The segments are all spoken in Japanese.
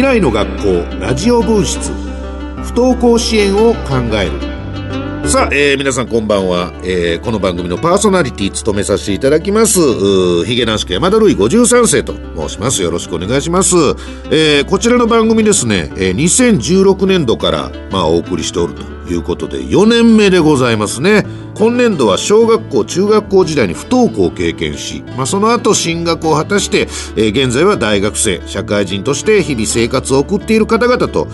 未来の学校ラジオ分室。不登校支援を考える。さあ、えー、皆さんこんばんは、えー、この番組のパーソナリティ務めさせていただきます。ヒゲ男子山田るい53世と申します。よろしくお願いします、えー、こちらの番組ですね、えー、2016年度からまあお送りしておるということで4年目でございますね。今年度は小学校中学校時代に不登校を経験し、まあ、その後進学を果たして、えー、現在は大学生社会人として日々生活を送っている方々と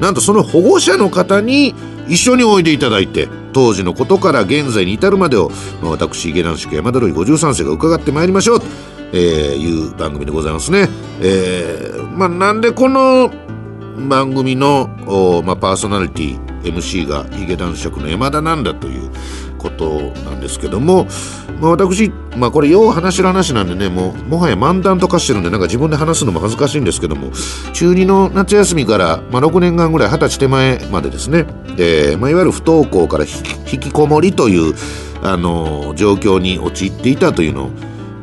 なんとその保護者の方に一緒においでいただいて当時のことから現在に至るまでを、まあ、私池南宿山田ロイ53世が伺ってまいりましょうと、えー、いう番組でございますね。えー、まあ、なんでこの番組の、まあ、パーソナリティ MC がヒゲ男爵の山田なんだということなんですけども、まあ、私、まあ、これよう話の話なんでねもうもはや漫談とかしてるんでなんか自分で話すのも恥ずかしいんですけども中2の夏休みから、まあ、6年間ぐらい二十歳手前までですね、えーまあ、いわゆる不登校から引きこもりというあの状況に陥っていたというのを、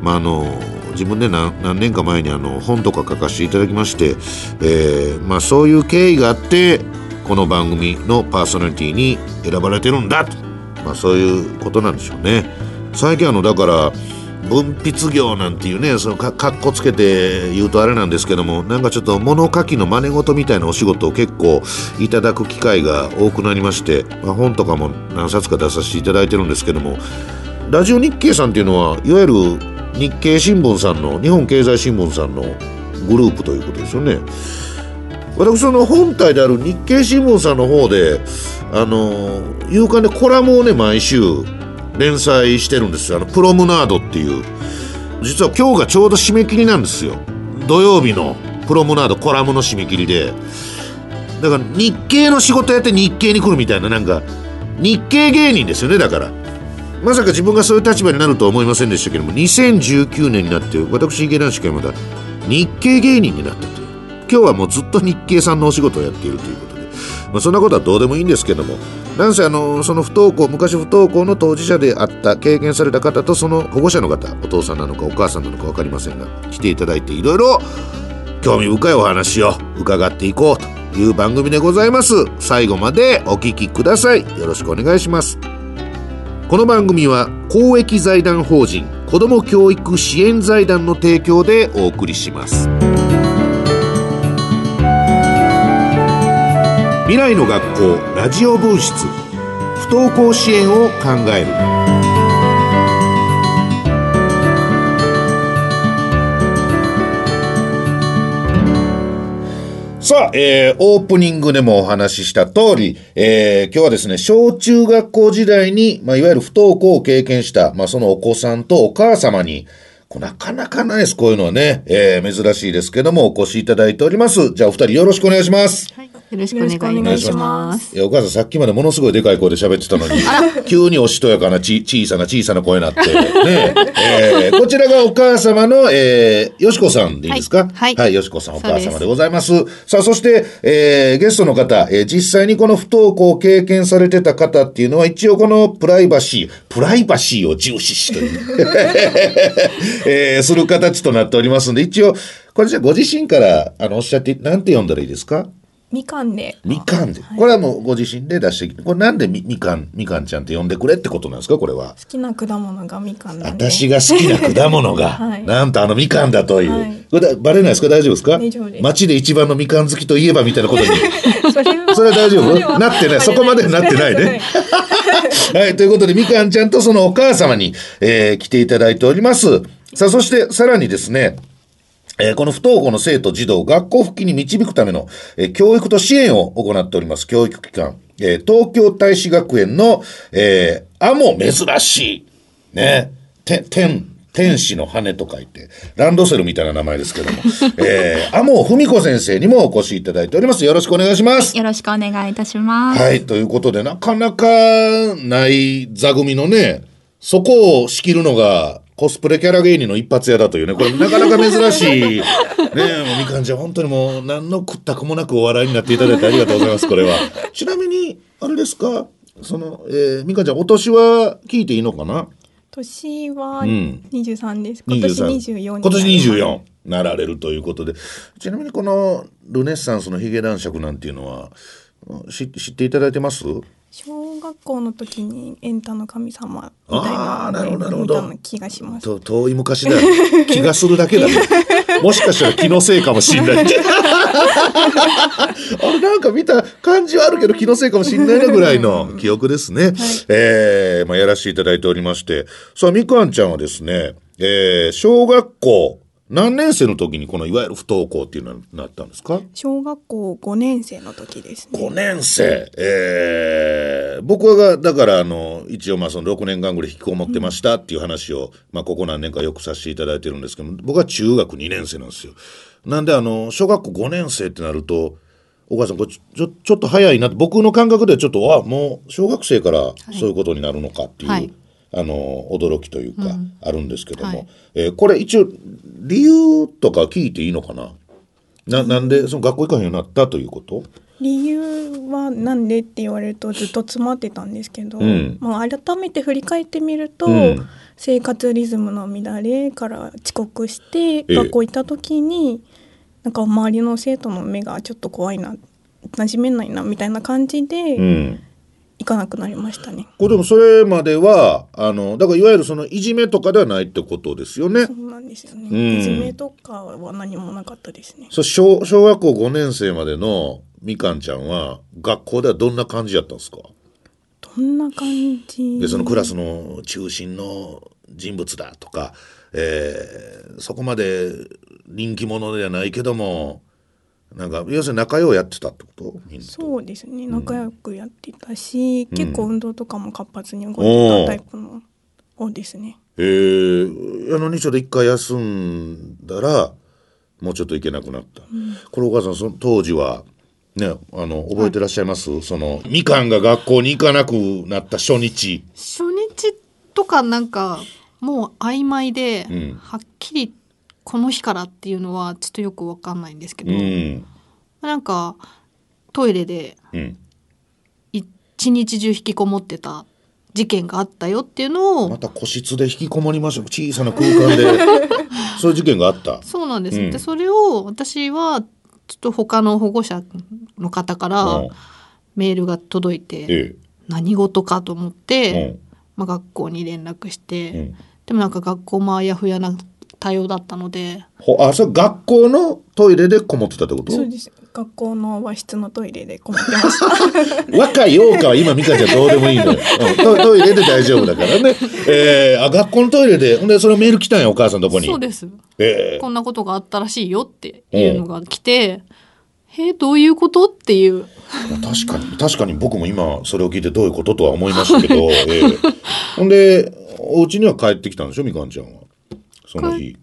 まあ、の自分で何何年か前にあの本とか書かせていただきまして、えーまあ、そういう経緯があってこの番組のパーソナリティに選ばれてるんだと、まあ、そういうことなんでしょうね最近あのだから文筆業なんていうねそのかかっこつけて言うとあれなんですけどもなんかちょっと物書きの真似事みたいなお仕事を結構いただく機会が多くなりまして、まあ、本とかも何冊か出させていただいてるんですけどもラジオ日経さんっていうのはいわゆる日経新聞さんの日本経済新聞さんのグループということですよね。私の本体である日経新聞さんの方であの夕刊でコラムをね毎週連載してるんですよ。あのプロムナードっていう。実は今日がちょうど締め切りなんですよ。土曜日のプロムナードコラムの締め切りで。だから日経の仕事やって日経に来るみたいななんか日経芸人ですよねだから。まさか自分がそういう立場になるとは思いませんでしたけども2019年になって私池田氏がまだ日経芸人になったと今日はもうずっと日経さんのお仕事をやっているということで、まあ、そんなことはどうでもいいんですけども。なんせあのその不登校昔不登校の当事者であった経験された方とその保護者の方お父さんなのかお母さんなのか分かりませんが来ていただいていろいろ興味深いお話を伺っていこうという番組でございます。最後までお聞きください。よろしくお願いします。この番組は公益財団法人子ども教育支援財団の提供でお送りします。未来の学校ラジオ分室不登校支援を考えるさあ、えー、オープニングでもお話しした通り、えー、今日はですね、小中学校時代に、まあ、いわゆる不登校を経験した、まあ、そのお子さんとお母様に、なかなかないです、こういうのはね。えー、珍しいですけども、お越しいただいております。じゃあ、お二人よろしくお願いします。はいよろしくお願いします。いや、お母さんさっきまでものすごいでかい声で喋ってたのに、急におしとやかなち小さな小さな声になって、ね。えー、こちらがお母様の、えー、よしこさんでいいですか？はい。はい、よしこさんお母様でございます。さあ、そして、えー、ゲストの方、えー、実際にこの不登校を経験されてた方っていうのは、一応このプライバシー、プライバシーを重視して、えー、する形となっておりますんで、一応、これじゃご自身から、あの、おっしゃって、なんて読んだらいいですか？みかんで。みかんで。これはもうご自身で出してきて、これなんでみみかん、みかんちゃんって呼んでくれってことなんですか、これは。好きな果物がみかんなんで。私が好きな果物が、はい、なんとあのみかんだという。はい、これバレないですか？大丈夫ですか？大丈夫です。街で一番のみかん好きといえばみたいなことに。それは大丈夫？なってない。そこまでなってないね。はい、ということでみかんちゃんとそのお母様に、えー、来ていただいております。さあ、そしてさらにですね、えー、この不登校の生徒、児童、学校復帰に導くための、えー、教育と支援を行っております、教育機関、えー、東京大使学園の、えー、あも珍しい、ね、て、天、天使の羽と書いて、ランドセルみたいな名前ですけども、えー、あも文子先生にもお越しいただいております。よろしくお願いします。よろしくお願いいたします。はい、ということで、なかなかない座組のね、そこを仕切るのが、コスプレキャラ芸人の一発屋だというね、これなかなか珍しい。ねもうみかんちゃん本当にもう何の食ったくもなくお笑いになっていただいてありがとうございます、これは。ちなみに、あれですか？その、えー、みかんちゃんお年は聞いていいのかな？年はうん。23です。今年24になります。今年24なられるということで。ちなみにこのルネッサンスのヒゲ男爵なんていうのはし知っていただいてます？小学校の時にエンタの神様みたいあーななるほどなるほど。気がします。と遠い昔だよ。気がするだけだね。もしかしたら気のせいかもしんない。あれなんか見た感じはあるけど気のせいかもしんないなぐらいの記憶ですね、えーまあ、やらせていただいておりまして。さあみかんちゃんはですね、えー小学校何年生の時にこのいわゆる不登校っていうのになったんですか？小学校5年生の時ですね。5年生、えー僕はがだからあの一応まあその6年間ぐらい引きこもってましたっていう話を、まあ、ここ何年かよくさせていただいてるんですけど僕は中学2年生なんですよ。なんであの小学校5年生ってなるとお母さんこれちょちょっと早いなって僕の感覚ではちょっとあもう小学生からそういうことになるのかっていう、はいあの驚きというか、あるんですけども、はい。えーこれ一応理由とか聞いていいのかな？ななんでその学校行かへんようになったということ？理由はなんでって言われるとずっと詰まってたんですけど、うん。まあ、改めて振り返ってみると、うん。生活リズムの乱れから遅刻してえ。学校行った時に、なんか周りの生徒の目がちょっと怖いな馴染めないなみたいな感じでうん行かなくなりましたね。これでもそれまではあのだからいわゆるそのいじめとかではないってことですよねそ。うなんですよね、うんいじめとかは何もなかったですね。そう小小学校5年生までのみかんちゃんは学校ではどんな感じやったんですか？どんな感じ？でそのクラスの中心の人物だとか、えーそこまで人気者ではないけどもなんか要するに仲良うやってたってこと？そうですね。仲良くやってたし、結構運動とかも活発に動いおてーたタイプの方ですね。えー、やのにちょっと一回休んだらもうちょっと行けなくなった、これお母さんその当時はねあの覚えてらっしゃいます、そのみかんが学校に行かなくなった初日。初日とかなんかもう曖昧で、うん。はっきりこの日からっていうのはちょっとよくわかんないんですけど、うん。なんかトイレでうん。一日中引きこもってた事件があったよっていうのを、また個室で引きこもりました小さな空間で。そういう事件があった。そうなんです、うん。でそれを私はちょっと他の保護者の方からうん。メールが届いて、え何事かと思っえて、まあ、学校に連絡して、うんうん。でもなんか学校もあやふやな対応だったので。ほあそれ学校のトイレでこもってたってこと？そうです。学校の和室のトイレでこもってました。若い陽かは今美香ちゃんどうでもいいのよ、うんトトイレで大丈夫だからね、えー、あ学校のトイレでほんでそれメール来たんやお母さんのとこに。そうです。えー。こんなことがあったらしいよっていうのが来て、えーどういうことっていう。まあ確かに確かに僕も今それを聞いてどういうこととは思いましたけど、ええ ほんでお家には帰ってきたんでしょみかんちゃんは？その日。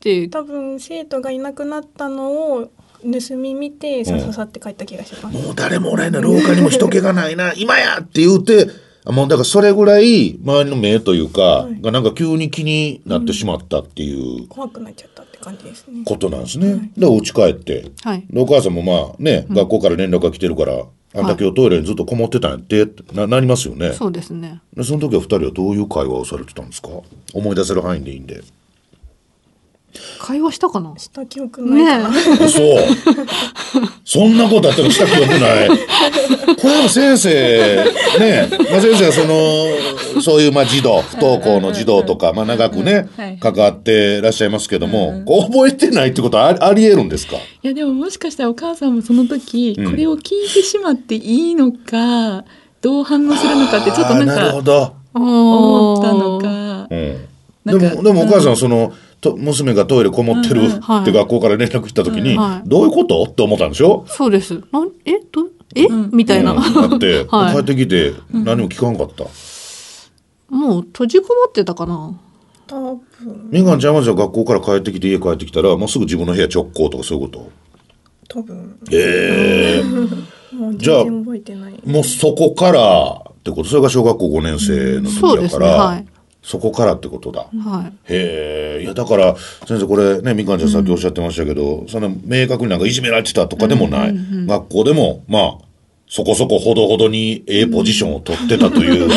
で多分生徒がいなくなったのを盗み見てさささって帰った気がします。もう誰もおらんな廊下にも人気がないな 今やって言うてあもうだからそれぐらい周りの目というか、がなんか急に気になってしまったっていう怖くなっちゃったって感じですね。ことなんですね、でお家帰って。はい。でお母さんもまあね、学校から連絡が来てるからあんた今日トイレにずっとこもってたんやってってななりますよね。そうですね。でその時は二人はどういう会話をされてたんですか？思い出せる範囲でいいんで会話したかな？した記憶ないかな。そう。そんなことあったらした記憶ない。これは先生ねまあ先生はそのそういうまあ児童不登校の児童とか、まあ、長くね、はい。関わってらっしゃいますけども、こう覚えてないってことはありありえるんですか？いやでももしかしたらお母さんもその時、うん。これを聞いてしまっていいのかどう反応するのかってちょっとなんあーなるほかど、思ったのか。うん、でもでもお母さんはその、と娘がトイレこもってるって学校から連絡来た時に、はい。どういうこと？って思ったんでしょ？そうです。なんえどえ、みたいな、うん。だって、はい。帰ってきて何も聞かんかった？もう閉じこもってたかな。多分。みかんちゃんはじゃあ学校から帰ってきて家帰ってきたらもうすぐ自分の部屋直行とかそういうこと？多分。ええ。もうじゃあ。もうそこからってこと？それが小学校5年生のそうです時だから、ね。はいそこからってことだ。はい。へえ。いやだから先生これねみかんちゃんさっきおっしゃってましたけど、そんな明確になんかいじめられてたとかでもない、学校でもまあそこそこほどほどにええポジションを取ってたという。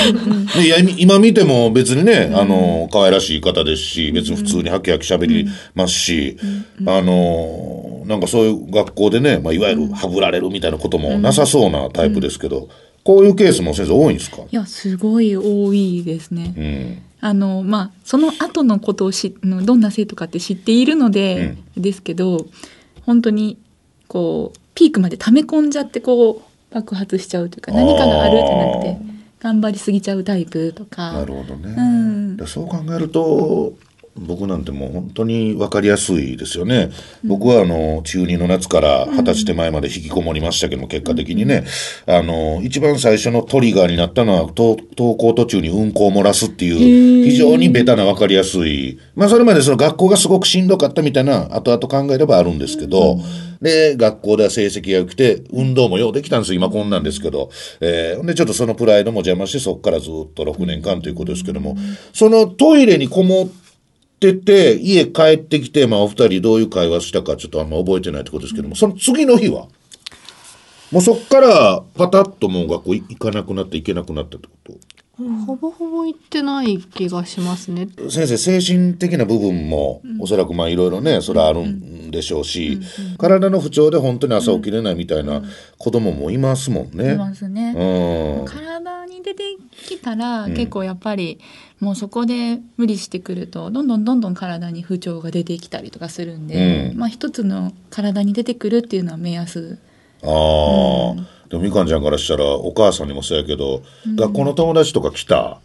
でいや今見ても別にね、あの、可愛らしい方ですし、別に普通にハキハキ喋りますし、あの、なんかそういう学校でね、まあ、いわゆるはぶられるみたいなこともなさそうなタイプですけど、こういうケースも先生多いんですか？いやすごい多いですね。うん。あのまあその後のことをしのどんな生徒かって知っているので、ですけど本当にこうピークまで溜め込んじゃってこう爆発しちゃうというか何かがあるじゃなくて頑張りすぎちゃうタイプとか。なるほどね。うんでそう考えると僕なんてもう本当に分かりやすいですよね。僕はあの中2の夏から二十歳手前まで引きこもりましたけども、結果的にね。あの一番最初のトリガーになったのはと登校途中にうんこを漏らすっていう非常にベタな分かりやすい。まあそれまでその学校がすごくしんどかったみたいな後々考えればあるんですけど、で学校では成績が良くて運動もようできたんですよ。今こんなんですけど、えー、ほんでちょっとそのプライドも邪魔してそこからずっと6年間ということですけども。そのトイレにこもってて家帰ってきて、まあ、お二人どういう会話したかちょっとあんま覚えてないってことですけどもその次の日は？もうそっからパタッともう学校行かなくなって行けなくなったってこと？ほぼほぼ行ってない気がしますね。先生精神的な部分もおそらくまあいろいろねそれはあるんでしょうし、体の不調で本当に朝起きれないみたいな子供もいますもんね。いますね。うん。体に出てきたら、結構やっぱりもうそこで無理してくるとどんどんどんどん体に不調が出てきたりとかするんで、うん。まあ一つの体に出てくるっていうのは目安。ああ、でもみかんちゃんからしたらお母さんにもそうやけど、学校の友達とか来た？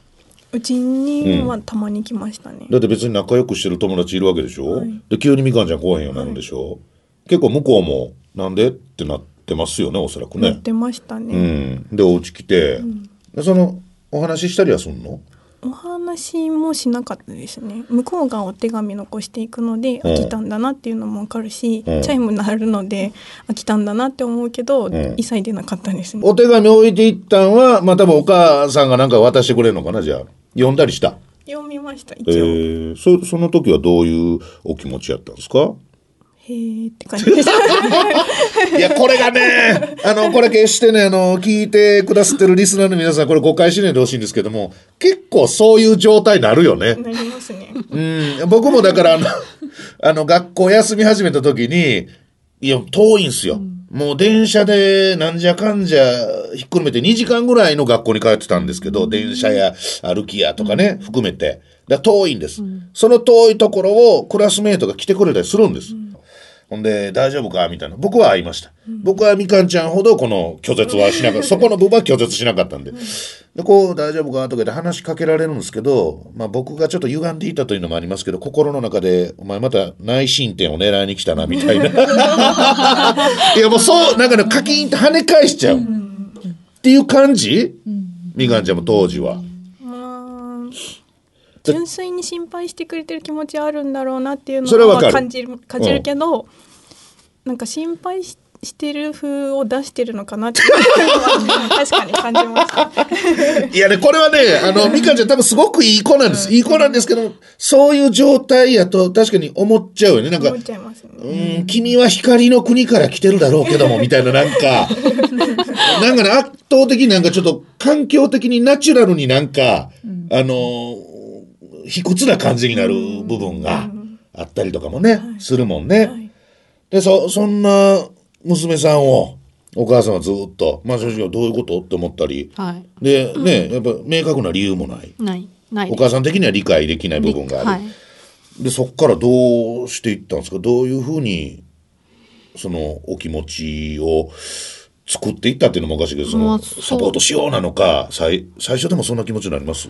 うちにはたまに来ましたね。だって別に仲良くしてる友達いるわけでしょ、はい。で急にみかんちゃん来おへんようになるんでしょ、結構向こうもなんでってなってますよねおそらくね。やってましたうね。ん、でお家来て、でそのお話ししたりはすんの？お話もしなかったですね。向こうがお手紙残していくので、ん飽きたんだなっていうのもわかるし、うんチャイム鳴るので飽きたんだなって思うけど、ん一切出なかったですね。お手紙置いていったんは、まあ多分お母さんがなんか渡してくれるのかな、じゃあ。読んだりした？読みましたえ一応。ー、そ、その時はどういうお気持ちやったんですか？へーって感じ。いや、これがね、あの、これ決してね、あの、聞いてくださってるリスナーの皆さん、これ誤解しないでほしいんですけども、結構そういう状態になるよね。なりますね。うん、僕もだから、あの、あの、学校休み始めた時に、いや、遠いんすよ。もう電車でなんじゃかんじゃひっくるめて2時間ぐらいの学校に通ってたんですけど、電車や歩きやとかね、含めて。だ遠いんです、その遠いところをクラスメートが来てくれたりするんです。ほんで、大丈夫か？みたいな。僕は会いました。僕はみかんちゃんほどこの拒絶はしなかった。そこの部分は拒絶しなかったんで。で、こう、大丈夫か？とかで話しかけられるんですけど、まあ僕がちょっと歪んでいたというのもありますけど、心の中で、お前また内申点を狙いに来たな、みたいな。いや、もうそう、なんかね、カキンって跳ね返しちゃう。っていう感じ？みかんちゃんも当時は。まあ純粋に心配してくれてる気持ちはあるんだろうなっていうのは感じる感じるけど、なんか心配ししてる風を出してるのかな確かに感じました。いやね、これはね、あの、みかんちゃん多分すごくいい子なんです。いい子なんですけど、そういう状態やと確かに思っちゃうよね。なんか思っ、ちゃいますね。うん、君は光の国から来てるだろうけども、みたいななんか、なんかね、圧倒的になんかちょっと環境的にナチュラルになんか、あの、卑屈な感じになる部分があったりとかもね、するもんね。はいで、そ、そんな娘さんを、お母さんはずっと、まあ正直どういうこと？って思ったり、はい。で、ね、やっぱ明確な理由もない。ない。ないお。母さん的には理解できない部分がある。はい。でそこからどうしていったんですか？どういうふうにそのお気持ちを作っていったっていうのもおかしいけどそのサポートしようなのか最最初でもそんな気持ちになります？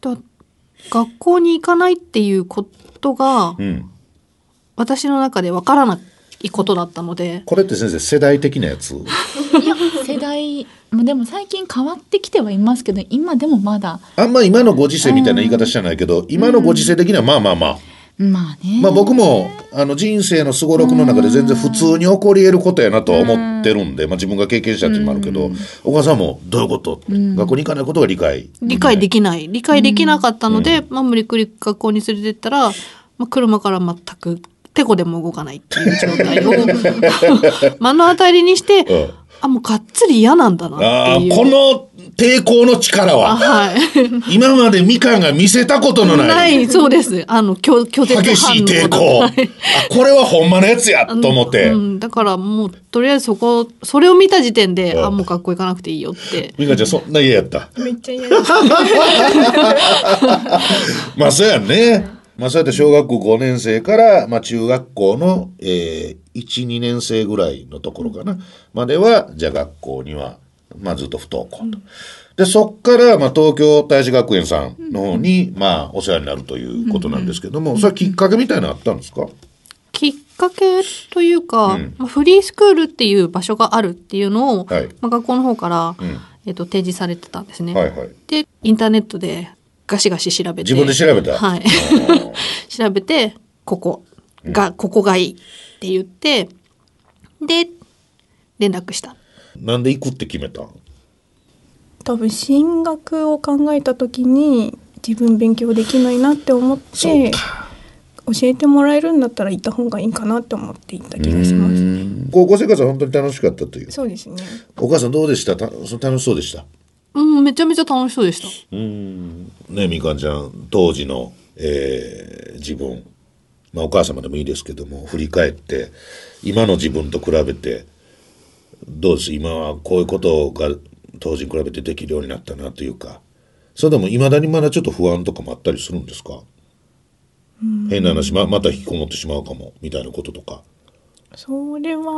だ学校に行かないっていうことがうん。私の中でわからないことだったので、これって先生世代的なやつ？いや世代もでも最近変わってきてはいますけど今でもまだ。あんま今のご時世みたいな言い方してないけど今のご時世的にはまあまあまあ。まあね。まあ僕もあの人生のすごろくの中で全然普通に起こり得ることやなとは思ってるんで、まあ、自分が経験したっていうのもあるけど、お母さんもどういうこと、学校に行かないことが理解理解できない。理解できなかったので、まあ無理くり学校に連れてったら、まあ車から全く手こでも動かないっていう状態を 目の当たりにして、あ、もうがっつり嫌なんだなあっていう。あこの抵抗の力あは、はい。今までみかんが見せたことのない、ない、そうです。あの、拒拒絶反応激しい抵抗。はいあ、これはほんまのやつや、と思って。うん、だからもう、とりあえずそこ、それを見た時点で、うんあ、もう学校行かなくていいよって。みかんちゃん、そんな嫌やった？めっちゃ嫌です まあ、そうやんね。まあ、そうやって小学校5年生から、まあ、中学校の、えー、1、2年生ぐらいのところかな、までは、じゃあ学校には、まあ、ずっと不登校と。で、そっから、まあ、東京大使学園さんの方に、まあ、お世話になるということなんですけども、それはきっかけみたいなのあったんですか？きっかけというか、うん。まあフリースクールっていう場所があるっていうのを、はい。まあ、学校の方から、ん。えっと提示されてたんですね。はいはい。でインターネットでガシガシ調べて。自分で調べた。はい。ー。調べてここが、ここがいいって言ってで連絡した。なんで行くって決めた多分進学を考えた時に自分勉強できないなって思っそうてか。教えてもらえるんだったら行った方がいいかなって思って行った気がします。うん。高校生活は本当に楽しかったという？そうですね。お母さんどうでした？たそ楽しそうでした？うんめちゃめちゃ楽しそうでした。うん。ねみかんちゃん当時の、えー自分、まあ、お母様でもいいですけども振り返って今の自分と比べてどうです？今はこういうことが当時に比べてできるようになったなというか。それでもいまだにまだちょっと不安とかもあったりするんですか？変な話ままた引きこもってしまうかもみたいなこととか。それは、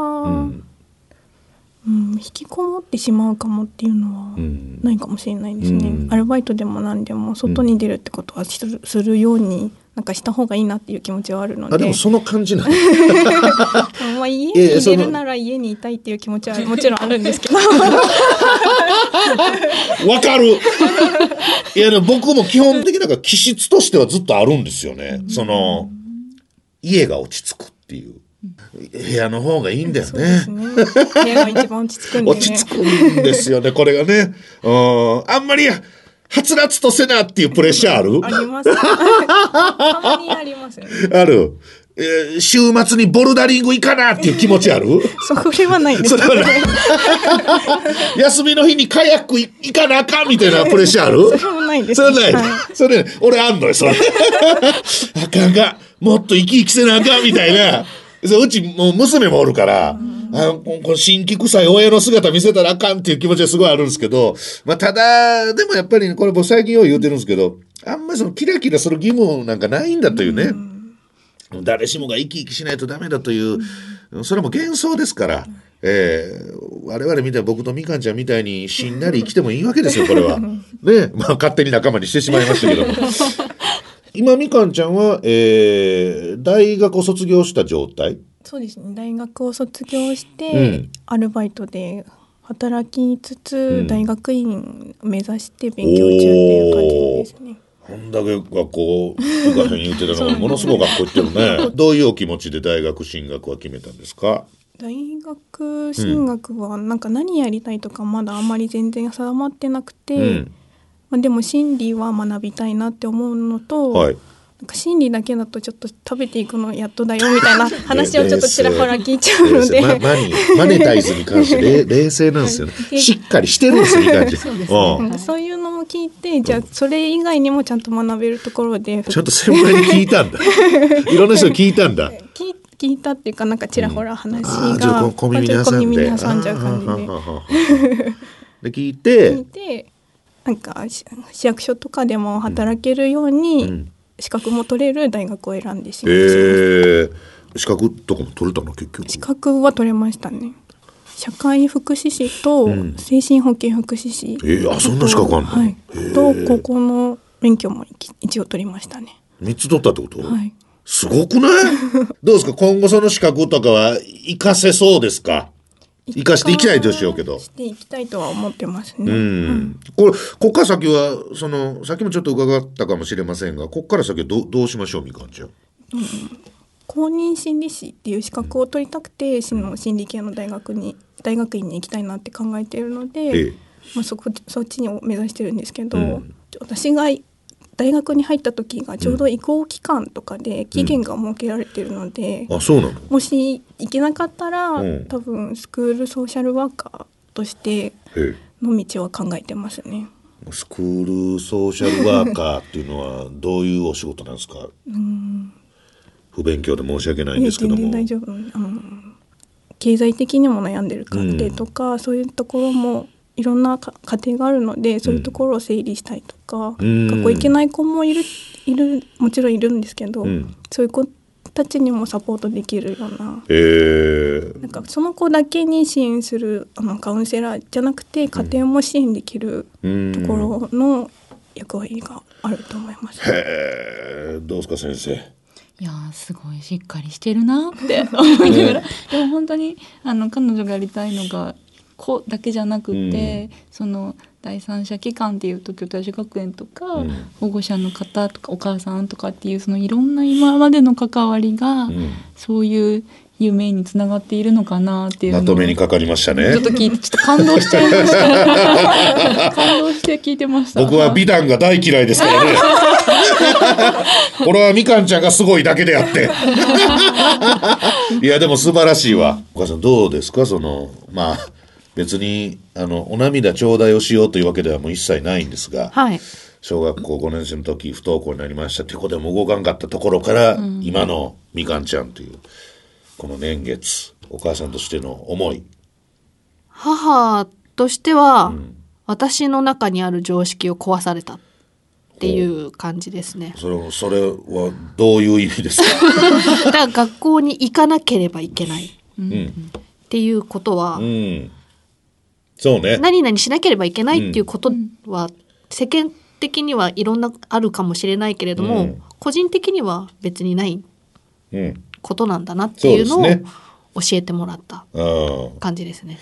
うん。引きこもってしまうかもっていうのはん。ないかもしれないですね、うん。アルバイトでも何でも外に出るってことはするようになんかした方がいいなっていう気持ちはあるので。あでもその感じなんだまあ、家 にいやいやその出るなら家にいたいっていう気持ちはもちろんあるんですけど。わかる。いやでも僕も基本的になんか気質としてはずっとあるんですよね。その家が落ち着くっていう。部屋の方がいいんだよね。ね。部屋が一番落ち着くんでね。落ち着くんですよねこれがね。うん。あんまりはつらつとせなっていうプレッシャーある？あります。たまにありますね。ある、えー週末にボルダリング行かなっていう気持ちある？それはないです。それはない。休みの日にカヤック行かなあかんみたいなプレッシャーある？それもないです。それない、はい。それ、俺あんのよ、それ。あかんが、もっと生き生きせなあかんみたいな。そううちもう娘もおるから、あここの新規臭い親の姿見せたらあかんっていう気持ちはすごいあるんですけど、まあただ、でもやっぱりねこれ僕最近よう言うてるんですけど、あんまりそのキラキラする義務なんかないんだというね。誰しもが生き生きしないとダメだという、それも幻想ですから、えー我々みたい僕とみかんちゃんみたいにしんなり生きてもいいわけですよこれは。ねまあ勝手に仲間にしてしまいましたけども。今みかんちゃんは、えー大学を卒業した状態そうですね。大学を卒業して、うん。アルバイトで働きつつ、ん大学院目指して勉強中っていう感じですね。こんだけ学校行かへん言ってたのが ものすごい学校行ってるね。どういうお気持ちで大学進学は決めたんですか？大学進学はなんか何やりたいとかまだあんまり全然定まってなくて、うん。まあ、でも心理は学びたいなって思うのと、はい。なんか心理だけだとちょっと食べていくのやっとだよみたいな話をちょっとちらほら聞いちゃうので、ま、マニマネタイズに関して 冷冷静なんですよね。しっかりしてるんですよ、いい感じ。うん。なんかそういうのも聞いてじゃあそれ以外にもちゃんと学べるところで。ちゃんと先輩に聞いたんだ。いろんな人に聞いたんだ。聞い。聞いたっていうかなんかちらほら話が、と小耳にまあちょっと挟んで。小耳に挟んじゃう感じで。で聞い聞いて、てなんかし市役所とかでも働けるように、ん資格も取れる大学を選んでしえまいました。ー、資格とかも取れたの結局。資格は取れましたね。社会福祉士とん。精神保健福祉士、えーあそんな資格あんの？はい。へー。と高校の免許も一一応取りましたね。三つ取ったってこと、はい。すごくない？どうですか？今後その資格とかは活かせそうですか？活かしていきたいとしようけど。していきたいとは思ってますね、うん。これ、こっから先は、その、さっきもちょっと伺ったかもしれませんが、こっから先はどうどうしましょう、みかんちゃん。公認心理師っていう資格を取りたくてその心理系の大学に大学院に行きたいなって考えているので、ええまあ、そこそっちに目指してるんですけど、うん私が大学に入った時がちょうど移行期間とかで期限が設けられてるので、あそうなの？もし行けなかったら、うん。多分スクールソーシャルワーカーとしての道は考えてますね。スクールソーシャルワーカーっていうのはどういうお仕事なんですか？不勉強で申し訳ないんですけども。全然大丈夫。あの経済的にも悩んでる家庭とか、そういうところもいろんなか家庭があるのでそういうところを整理したりとか、うん。学校行けない子もいるいるもちろんいるんですけど、うん。そういう子たちにもサポートできるような。えー、なんかその子だけに支援するあのカウンセラーじゃなくて家庭も支援できるうんところの役割があると思います。へえどうですか先生？いやーすごいしっかりしてるなって 思いながら。でも本当にあの彼女がやりたいのが子だけじゃなくて、その第三者機関っていう東京大使学園とか、うん。保護者の方とかお母さんとかっていうそのいろんな今までの関わりが、ん。そういう夢につながっているのかなっていうまとめにかかりましたね。ちょっと聞いてちょっと感動しちゃいました感動して聞いてました。僕は美談が大嫌いですからね。これはみかんちゃんがすごいだけであって。いやでも素晴らしいわ。お母さんどうですか？そのまあ別にあのお涙頂戴をしようというわけではもう一切ないんですが、はい。小学校5年生の時不登校になりました。てこでも動かんかったところから、今のみかんちゃんというこの年月お母さんとしての思い。母としては、私の中にある常識を壊されたっていう感じですね。それそれはどういう意味ですか、だから学校に行かなければいけない。っうん。ていうことは、うん、そうね。何々しなければいけないっていうことは、世間的にはいろんなあるかもしれないけれども、うん。個人的には別にないうんことなんだなっていうのを教えてもらったうん感じですね。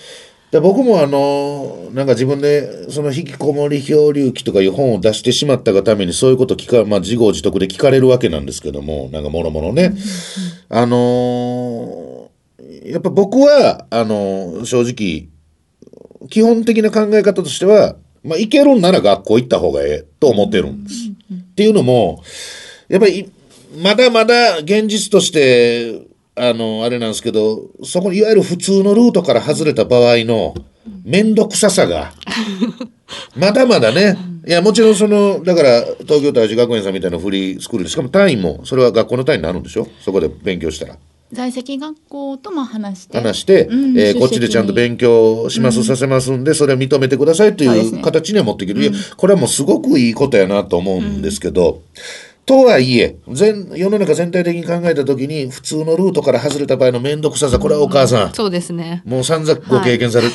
で僕もあのなんか自分でその引きこもり漂流記とかいう本を出してしまったがためにそういうこと聞か、まあ、自業自得で聞かれるわけなんですけどもなんかもろもろね、あのーやっぱ僕はあのー正直基本的な考え方としては、まあ、行けるんなら学校行った方がええと思ってるんです。っていうのもやっぱりまだまだ現実としてあのあれなんですけどそこにいわゆる普通のルートから外れた場合の面倒くささが まだまだねいやもちろんそのだから東京大使学園さんみたいなフリースクールでしかも単位もそれは学校の単位になるんでしょ？そこで勉強したら。在籍学校とも話して話して、うんえーこっちでちゃんと勉強します、させますんで、それは認めてくださいという形には持っていける。いや、これはもうすごくいいことやなと思うんですけど、とはいえ、全、世の中全体的に考えたときに、普通のルートから外れた場合の面倒くささ、これはお母さん、そうですね。もう散々ご経験される。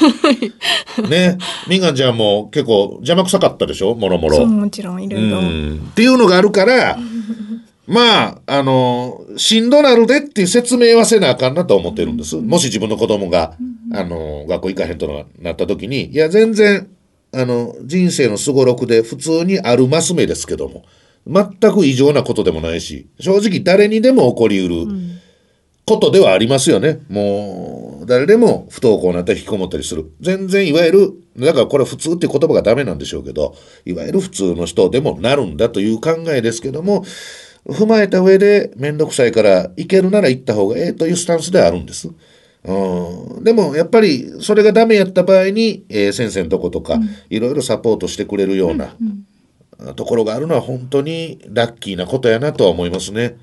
ね。みんがんちゃんも結構邪魔くさかったでしょ？もろもろ。そうもちろんいろいろ。うんっていうのがあるから、まあ、あの、しんどなるでっていう説明はせなあかんなと思ってるんです。もし自分の子供が、あの、学校行かへんとなった時に、いや、全然、あの、人生のすごろくで普通にあるマス目ですけども、全く異常なことでもないし、正直誰にでも起こりうることではありますよね。もう、誰でも不登校になったり引きこもったりする。全然いわゆる、だからこれ普通っていう言葉がダメなんでしょうけど、いわゆる普通の人でもなるんだという考えですけども、踏まえた上で面倒くさいから行けるなら行った方がええというスタンスではあるんです。うん、でもやっぱりそれがダメやった場合に、えー先生のとことか、いろいろサポートしてくれるような、ところがあるのは本当にラッキーなことやなとは思いますね。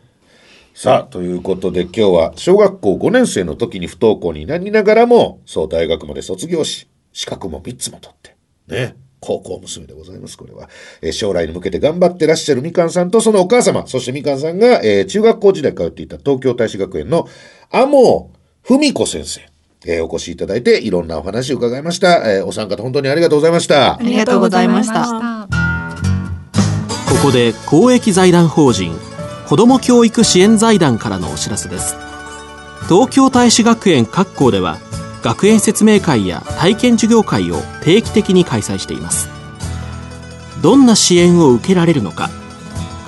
さあ、ということで今日は小学校5年生の時に不登校になりながらも、そう大学まで卒業し、資格も3つも取って、ね、高校娘でございます、これは。えー将来に向けて頑張ってらっしゃるみかんさんとそのお母様、そしてみかんさんが、えー中学校時代通っていた東京大使学園の天尾文子先生、えーお越しいただいていろんなお話を伺いました。えーお三方本当にありがとうございました。ありがとうございました。たここで公益財団法人子ども教育支援財団からのお知らせです東京大使学園各校では学園説明会や体験授業会を定期的に開催しています。どんな支援を受けられるのか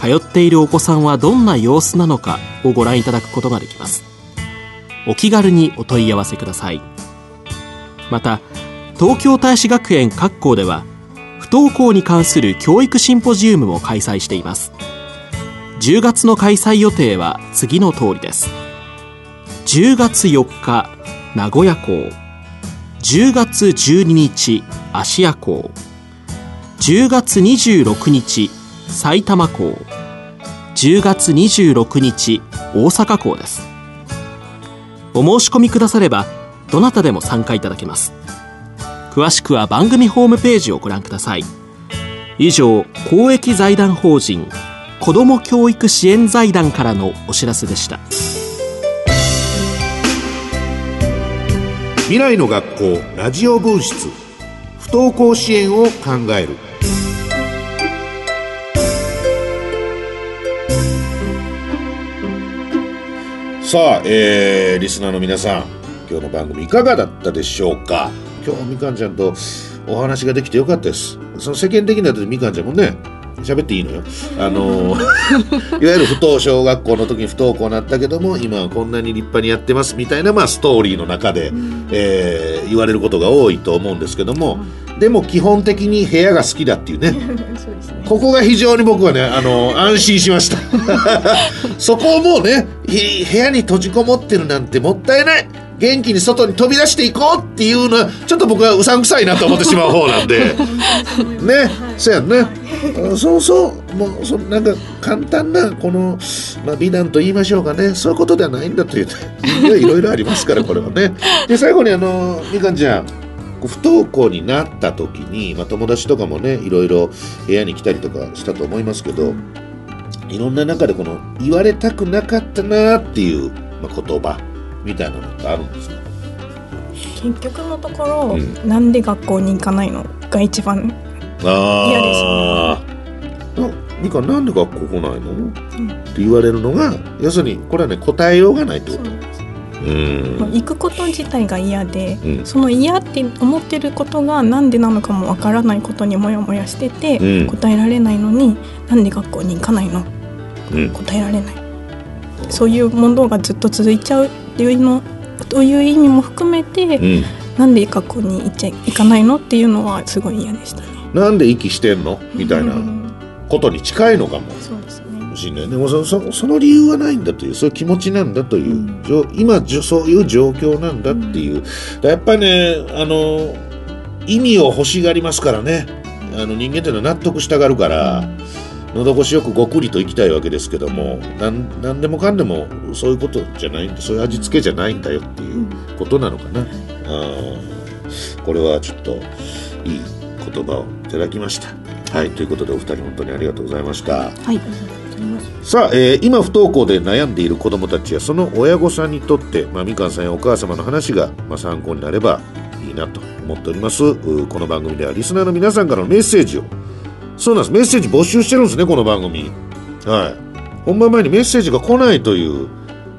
通っているお子さんはどんな様子なのかをご覧いただくことができます。お気軽にお問い合わせください。また東京大使学園各校では不登校に関する教育シンポジウムも開催しています。10月の開催予定は次の通りです。10月4日名古屋港。10月12日芦屋港。10月26日埼玉港。10月26日大阪港です。お申し込みくださればどなたでも参加いただけます。詳しくは番組ホームページをご覧ください。以上公益財団法人子ども教育支援財団からのお知らせでした。未来の学校ラジオ分室。不登校支援を考える。さあ、えー、リスナーの皆さん今日の番組いかがだったでしょうか？今日みかんちゃんとお話ができてよかったです。その世間的なみかんちゃんもね喋っていいのよ。あの いわゆる不登小学校の時に不登校になったけども今はこんなに立派にやってますみたいな、まあ、ストーリーの中で、えー言われることが多いと思うんですけども、でも基本的に部屋が好きだっていうね。ね。ここが非常に僕はねあの安心しました。そこをもうねひ部屋に閉じこもってるなんてもったいない元気に外に飛び出していこうっていうのはちょっと僕はうさんくさいなと思ってしまう方なんで。ねそうやんね。あそうそうもうそなんか簡単なこの、まあ、美談と言いましょうかね。そういうことではないんだといういろいろありますからこれはね。で最後にあのみかんちゃん。不登校になった時に、まあ、友達とかもねいろいろ部屋に来たりとかしたと思いますけどいろんな中でこの言われたくなかったなっていう、まあ、言葉みたいなのってあるんですか？結局のところ、うなんで学校に行かないの？が一番ああみかんなんで学校来ないの、って言われるのが要するにこれはね答えようがないってこと。うん。もう行くこと自体が嫌で、うん。その嫌って思ってることがなんでなのかもわからないことにモヤモヤしてて、うん。答えられないのになんで学校に行かないの？うん。答えられないそういうものがずっと続いちゃうっていうのという意味も含めて、うん。なんで学校に行っちゃい行かないのっていうのはすごい嫌でしたね。なんで息してんの？みたいなうんことに近いのかも。そうですね。しれないでもそそその理由はないんだというそういう気持ちなんだという、今そういう状況なんだっていう、やっぱりねあの意味を欲しがりますからね。あの人間っていうのは納得したがるから、喉越しよくごくりと生きたいわけですけどもなんなんでもかんでもそういうことじゃないそういう味付けじゃないんだよっていうことなのかな、あー。これはちょっといい言葉をいただきました。はいということでお二人本当にありがとうございました。はいさあ、えー今不登校で悩んでいる子どもたちやその親御さんにとって、まあ、みかんさんやお母様の話が、まあ、参考になればいいなと思っております。この番組ではリスナーの皆さんからのメッセージをそうなんです。メッセージ募集してるんですねこの番組。はい。本番前にメッセージが来ないという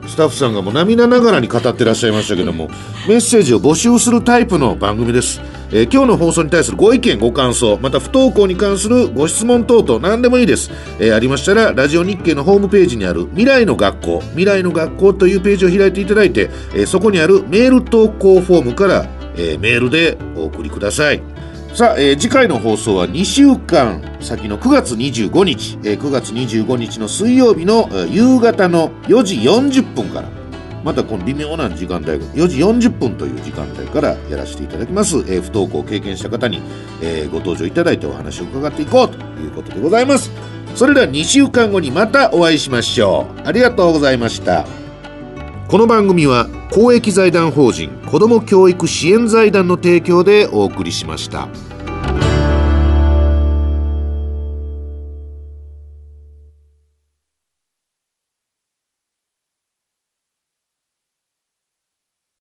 スタッフさんがもう涙ながらに語ってらっしゃいましたけどもメッセージを募集するタイプの番組です、えー今日の放送に対するご意見ご感想また不登校に関するご質問等々何でもいいです、えーありましたらラジオ日経のホームページにある未来の学校未来の学校というページを開いていただいて、えーそこにあるメール投稿フォームから、えメールでお送りください。さあ、えー次回の放送は2週間先の9月25日、えー9月25日の水曜日の、夕方の4時40分から。またこの微妙な時間帯4時40分という時間帯からやらせていただきます、えー不登校を経験した方に、えーご登場いただいてお話を伺っていこうということでございます。それでは2週間後にまたお会いしましょう。ありがとうございました。この番組は公益財団法人子ども教育支援財団の提供でお送りしました。